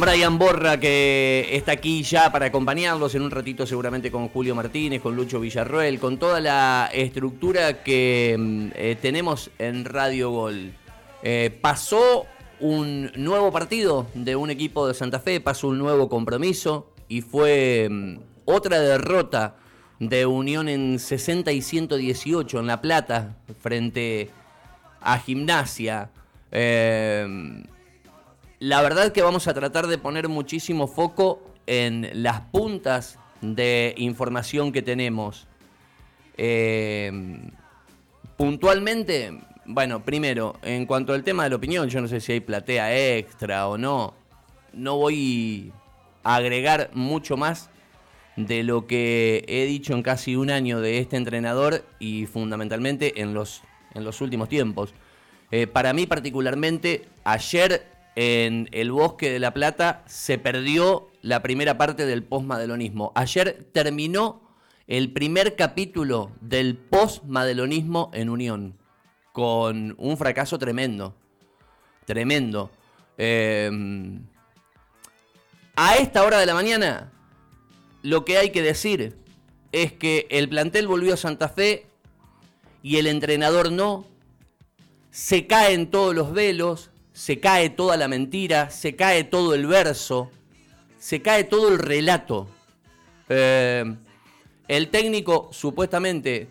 Brian Borra, que está aquí ya para acompañarlos en un ratito seguramente con Julio Martínez, con Lucho Villarroel, con toda la estructura que mm, eh, tenemos en Radio Gol. Eh, pasó un nuevo partido de un equipo de Santa Fe, pasó un nuevo compromiso y fue mm, otra derrota de Unión en 60 y 118 en La Plata frente a Gimnasia. Eh, la verdad que vamos a tratar de poner muchísimo foco en las puntas de información que tenemos. Eh, puntualmente, bueno, primero, en cuanto al tema de la opinión, yo no sé si hay platea extra o no. No voy a agregar mucho más de lo que he dicho en casi un año de este entrenador y fundamentalmente en los, en los últimos tiempos. Eh, para mí particularmente, ayer en el Bosque de la Plata se perdió la primera parte del postmadelonismo. Ayer terminó el primer capítulo del postmadelonismo en Unión, con un fracaso tremendo. Tremendo. Em, a esta hora de la mañana, lo que hay que decir es que el plantel volvió a Santa Fe y el entrenador no. Se caen todos los velos, se cae toda la mentira, se cae todo el verso, se cae todo el relato. Eh, el técnico, supuestamente,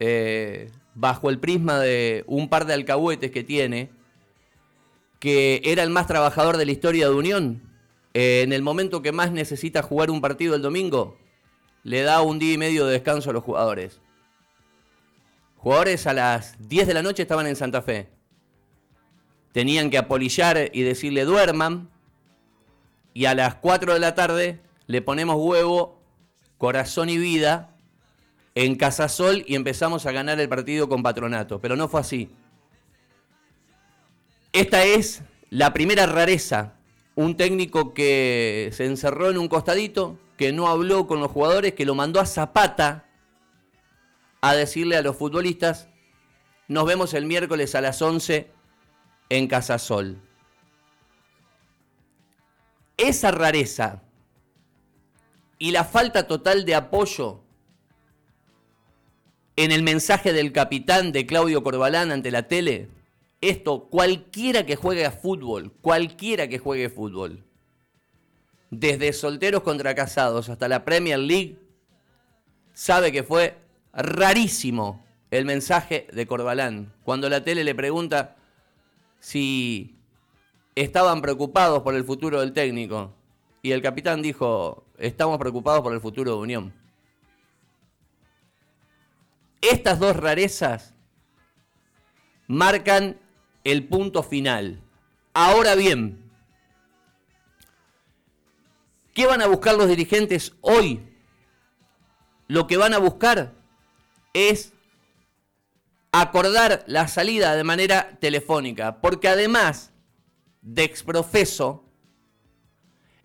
eh, bajo el prisma de un par de alcahuetes que tiene, que era el más trabajador de la historia de Unión, eh, en el momento que más necesita jugar un partido el domingo, le da un día y medio de descanso a los jugadores. Jugadores a las 10 de la noche estaban en Santa Fe tenían que apolillar y decirle duerman. Y a las 4 de la tarde le ponemos huevo, corazón y vida en Casasol y empezamos a ganar el partido con Patronato. Pero no fue así. Esta es la primera rareza. Un técnico que se encerró en un costadito, que no habló con los jugadores, que lo mandó a Zapata a decirle a los futbolistas, nos vemos el miércoles a las 11 en Casasol. Esa rareza y la falta total de apoyo en el mensaje del capitán de Claudio Corbalán ante la tele, esto cualquiera que juegue a fútbol, cualquiera que juegue fútbol, desde solteros contra casados hasta la Premier League, sabe que fue rarísimo el mensaje de Corbalán. Cuando la tele le pregunta, si estaban preocupados por el futuro del técnico. Y el capitán dijo, estamos preocupados por el futuro de Unión. Estas dos rarezas marcan el punto final. Ahora bien, ¿qué van a buscar los dirigentes hoy? Lo que van a buscar es acordar la salida de manera telefónica, porque además de exprofeso,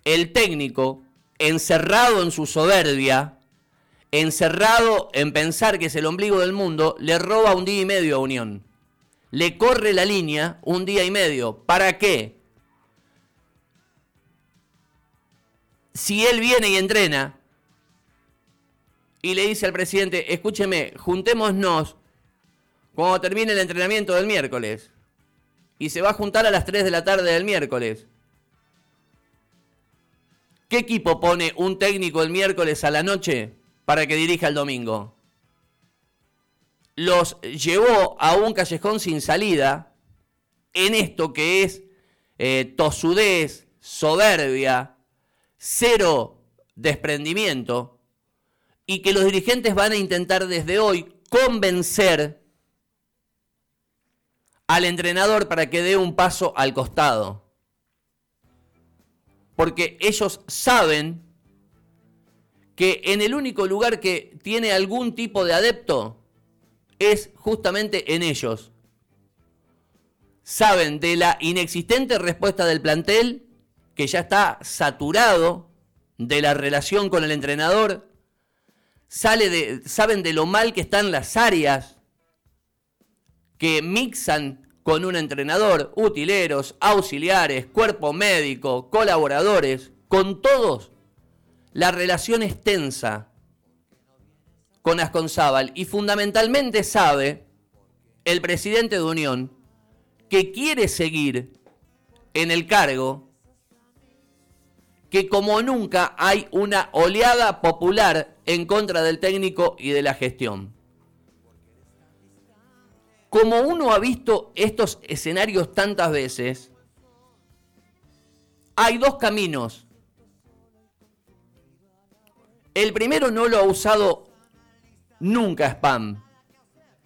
el técnico, encerrado en su soberbia, encerrado en pensar que es el ombligo del mundo, le roba un día y medio a Unión. Le corre la línea un día y medio. ¿Para qué? Si él viene y entrena y le dice al presidente, escúcheme, juntémonos cuando termine el entrenamiento del miércoles. Y se va a juntar a las 3 de la tarde del miércoles. ¿Qué equipo pone un técnico el miércoles a la noche para que dirija el domingo? Los llevó a un callejón sin salida en esto que es eh, tosudez, soberbia, cero desprendimiento, y que los dirigentes van a intentar desde hoy convencer al entrenador para que dé un paso al costado. Porque ellos saben que en el único lugar que tiene algún tipo de adepto es justamente en ellos. Saben de la inexistente respuesta del plantel, que ya está saturado de la relación con el entrenador, sale de, saben de lo mal que están las áreas que mixan con un entrenador, utileros, auxiliares, cuerpo médico, colaboradores, con todos, la relación es tensa con Asconzábal y fundamentalmente sabe el presidente de Unión que quiere seguir en el cargo, que como nunca hay una oleada popular en contra del técnico y de la gestión. Como uno ha visto estos escenarios tantas veces, hay dos caminos. El primero no lo ha usado nunca Spam.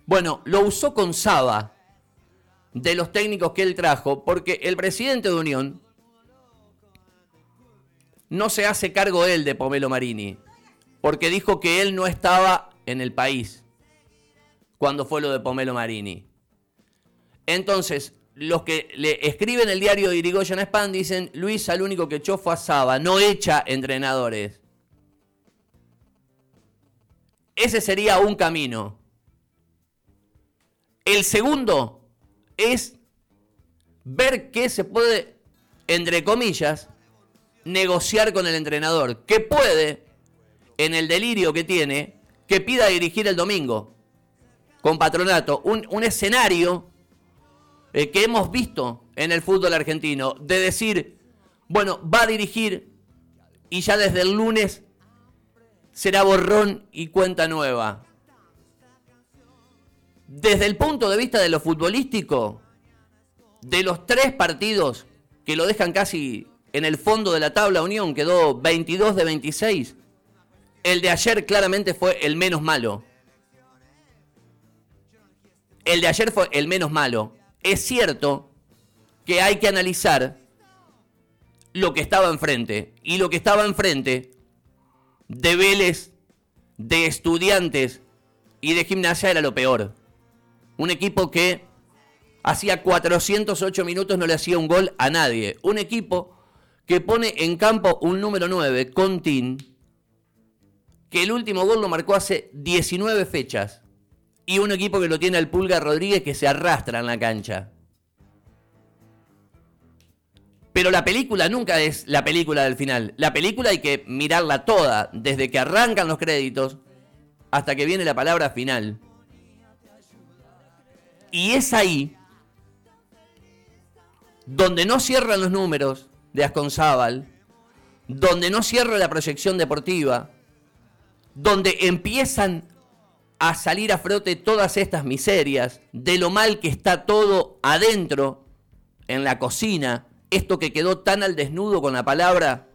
Bueno, lo usó con Saba, de los técnicos que él trajo, porque el presidente de Unión no se hace cargo él de Pomelo Marini, porque dijo que él no estaba en el país cuando fue lo de Pomelo Marini. Entonces, los que le escriben el diario de Irigoyen Spam dicen, Luis al único que echó fue a Saba, no echa entrenadores. Ese sería un camino. El segundo es ver qué se puede, entre comillas, negociar con el entrenador. Que puede, en el delirio que tiene, que pida dirigir el domingo con patronato. Un, escenario eh, que hemos visto en el fútbol argentino de decir, bueno, va a dirigir y ya desde el lunes será borrón y cuenta nueva. Desde el punto de vista de lo futbolístico, de los tres partidos que lo dejan casi en el fondo de la tabla Unión, quedó 22 de 26. El de ayer claramente fue el menos malo. El de ayer fue el menos malo. Es cierto que hay que analizar lo que estaba enfrente. Y lo que estaba enfrente de Vélez, de estudiantes y de gimnasia era lo peor. Un equipo que hacía 408 minutos no le hacía un gol a nadie. Un equipo que pone en campo un número 9, Contín, que el último gol lo marcó hace 19 fechas. Y un equipo que lo tiene al Pulga Rodríguez que se arrastra en la cancha. Pero la película nunca es la película del final. La película hay que mirarla toda, desde que arrancan los créditos hasta que viene la palabra final. Y es ahí donde no cierran los números de Asconzábal, donde no cierra la proyección deportiva, donde empiezan a salir a frote todas estas miserias, de lo mal que está todo adentro, en la cocina, esto que quedó tan al desnudo con la palabra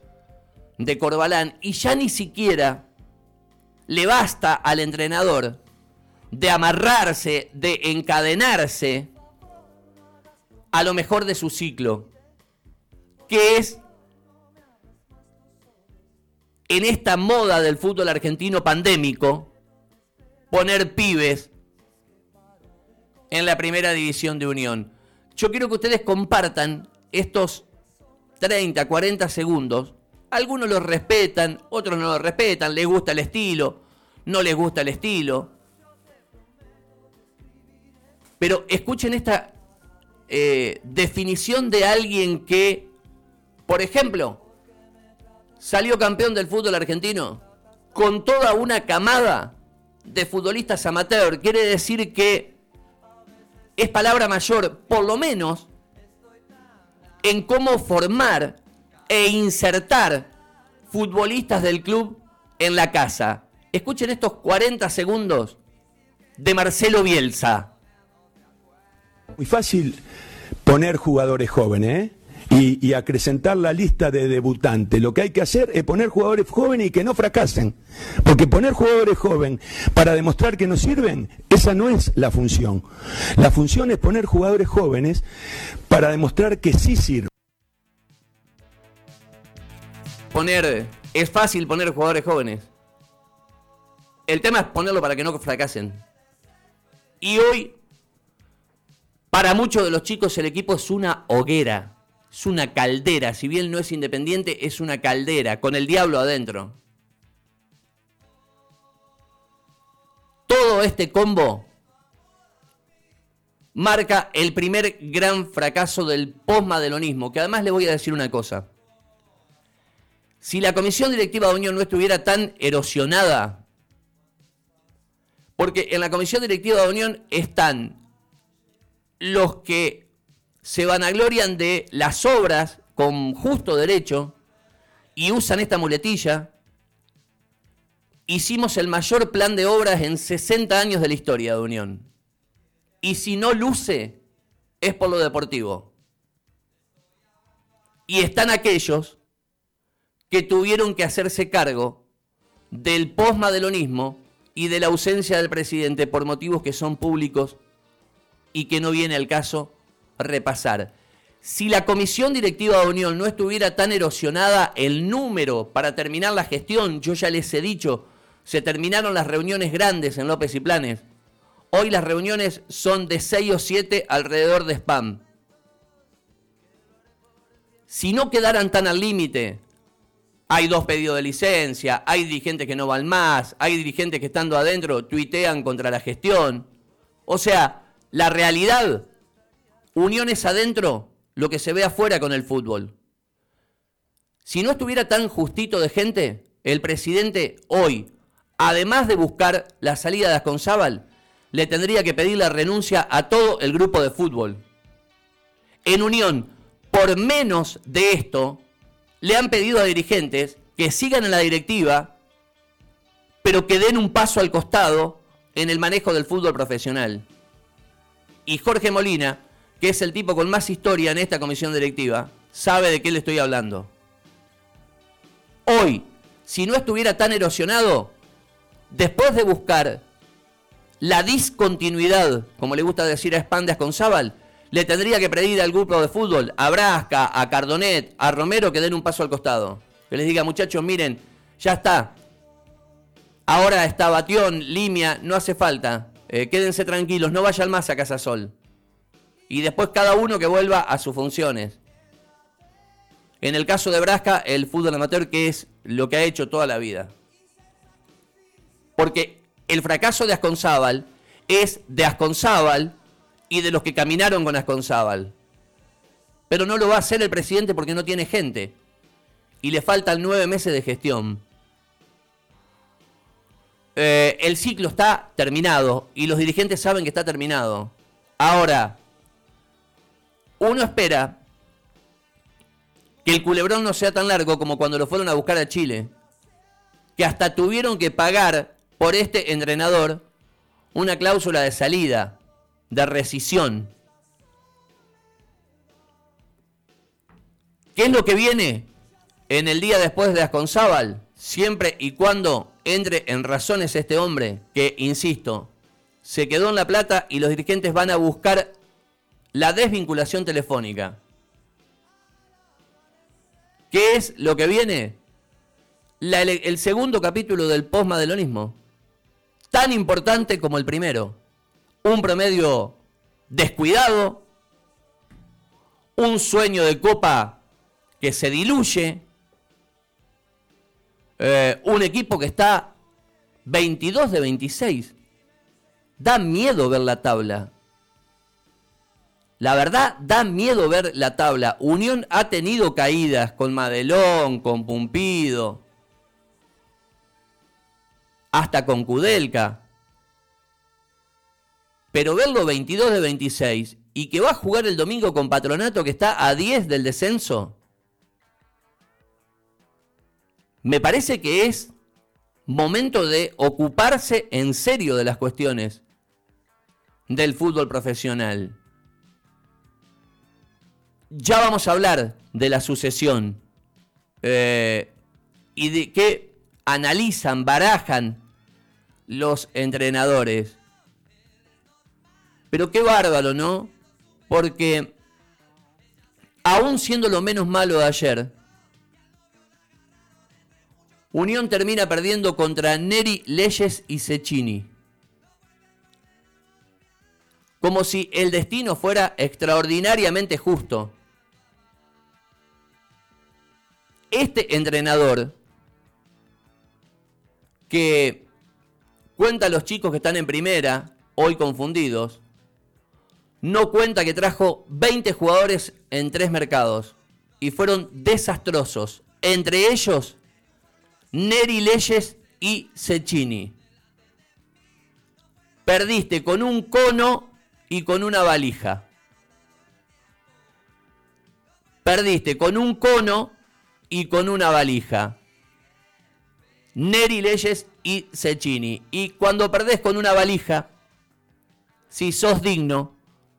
de Corbalán y ya ni siquiera le basta al entrenador de amarrarse, de encadenarse a lo mejor de su ciclo, que es en esta moda del fútbol argentino pandémico, poner pibes en la primera división de Unión. Yo quiero que ustedes compartan estos 30, 40 segundos, algunos los respetan, otros no los respetan, les gusta el estilo, no les gusta el estilo. Pero escuchen esta eh, definición de alguien que, por ejemplo, salió campeón del fútbol argentino con toda una camada de futbolistas amateur. Quiere decir que es palabra mayor, por lo menos, en cómo formar e insertar futbolistas del club en la casa. Escuchen estos 40 segundos de Marcelo Bielsa. Muy fácil poner jugadores jóvenes, ¿eh? Y, acrecentar la lista de debutantes. Lo que hay que hacer es poner jugadores jóvenes y que no fracasen. Porque poner jugadores jóvenes para demostrar que no sirven, esa no es la función. La función es poner jugadores jóvenes para demostrar que sí sirven. Poner, es fácil poner jugadores jóvenes. El tema es ponerlo para que no fracasen. Y hoy, para muchos de los chicos, el equipo es una hoguera es una caldera, si bien no es independiente, es una caldera, con el diablo adentro. Todo este combo marca el primer gran fracaso del posmadelonismo, que además le voy a decir una cosa. Si la comisión directiva de Unión no estuviera tan erosionada, porque en la comisión directiva de Unión están los que se vanaglorian de las obras con justo derecho y usan esta muletilla. Hicimos el mayor plan de obras en 60 años de la historia de Unión. Y si no luce, es por lo deportivo. Y están aquellos que tuvieron que hacerse cargo del posmadelonismo y de la ausencia del presidente por motivos que son públicos y que no viene al caso repasar. Si la comisión directiva de Unión no estuviera tan erosionada, el número para terminar la gestión, yo ya les he dicho, se terminaron las reuniones grandes en López y Planes. Hoy las reuniones son de 6 o 7 alrededor de spam. Si no quedaran tan al límite hay dos pedidos de licencia, hay dirigentes que no van más, hay dirigentes que estando adentro tuitean contra la gestión. O sea, la realidad, Unión es adentro lo que se ve afuera con el fútbol. Si no estuviera tan justito de gente, el presidente hoy, además de buscar la salida de Asconzábal, le tendría que pedir la renuncia a todo el grupo de fútbol. En Unión, por menos de esto, le han pedido a dirigentes que sigan en la directiva, pero que den un paso al costado en el manejo del fútbol profesional. Y Jorge Molina, que es el tipo con más historia en esta comisión directiva, sabe de qué le estoy hablando. Hoy, si no estuviera tan erosionado, después de buscar la discontinuidad, como le gusta decir a Espandas con Zabal, le tendría que pedir al grupo de fútbol, a Brasca, a Cardonet, a Romero que den un paso al costado. Que les diga, muchachos, miren, ya está. Ahora está Batión, Limia, no hace falta. Eh, quédense tranquilos, no vayan más a Casa Sol. Y después cada uno que vuelva a sus funciones. En el caso de Brasca, el fútbol amateur, que es lo que ha hecho toda la vida. Porque el fracaso de Asconzábal es de Asconzábal y de los que caminaron con Asconzábal. Pero no lo va a hacer el presidente porque no tiene gente. Y le faltan nueve meses de gestión. Eh, el ciclo está terminado y los dirigentes saben que está terminado. Ahora, uno espera que el culebrón no sea tan largo como cuando lo fueron a buscar a Chile. Que hasta tuvieron que pagar por este entrenador una cláusula de salida de rescisión. ¿Qué es lo que viene en el día después de Asconzábal? Siempre y cuando entre en razones este hombre, que, insisto, se quedó en La Plata y los dirigentes van a buscar la desvinculación telefónica. ¿Qué es lo que viene? el segundo capítulo del postmadelonismo. Tan importante como el primero un promedio descuidado, un sueño de copa que se diluye, eh, un equipo que está 22 de 26. Da miedo ver la tabla. La verdad, da miedo ver la tabla. Unión ha tenido caídas con Madelón, con Pumpido, hasta con Kudelka pero verlo 22 de 26 y que va a jugar el domingo con Patronato que está a 10 del descenso, me parece que es momento de ocuparse en serio de las cuestiones del fútbol profesional. Ya vamos a hablar de la sucesión eh, y de qué analizan, barajan los entrenadores. Pero qué bárbaro, ¿no? Porque aún siendo lo menos malo de ayer, Unión termina perdiendo contra Neri, Leyes y Cecchini. Como si el destino fuera extraordinariamente justo. Este entrenador que cuenta a los chicos que están en primera, hoy confundidos, no cuenta que trajo 20 jugadores en tres mercados y fueron desastrosos. Entre ellos, Neri Leyes y Cecchini. Perdiste con un cono y con una valija. Perdiste con un cono y con una valija. Neri Leyes y Cecchini. Y cuando perdés con una valija, si sos digno,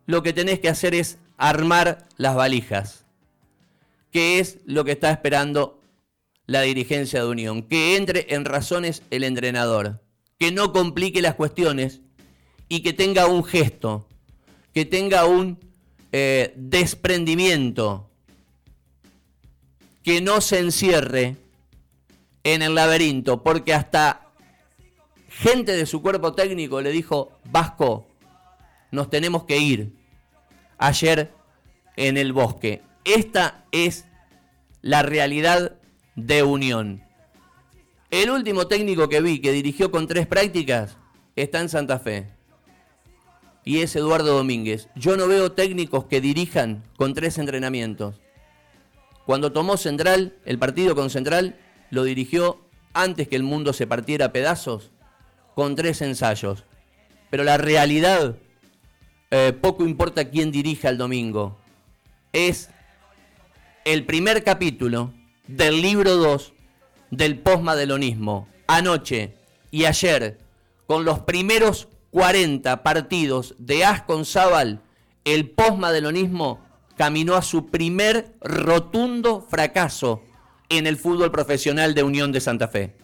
lo que tenés que hacer es armar las valijas. ¿Qué es lo que está esperando la dirigencia de Unión? Que entre en razones el entrenador, que no complique las cuestiones y que tenga un gesto, que tenga un eh, desprendimiento, que no se encierre en el laberinto, porque hasta gente de su cuerpo técnico le dijo, Vasco, nos tenemos que ir ayer en el bosque. Esta es la realidad de Unión. El último técnico que vi que dirigió con tres prácticas está en Santa Fe. Y es Eduardo Domínguez. Yo no veo técnicos que dirijan con tres entrenamientos. Cuando tomó Central, el partido con Central, lo dirigió antes que el mundo se partiera a pedazos, con tres ensayos. Pero la realidad eh, poco importa quién dirija el domingo. Es el primer capítulo del libro 2 del postmadelonismo. Anoche y ayer, con los primeros 40 partidos de Asconzábal, el postmadelonismo caminó a su primer rotundo fracaso en el fútbol profesional de Unión de Santa Fe.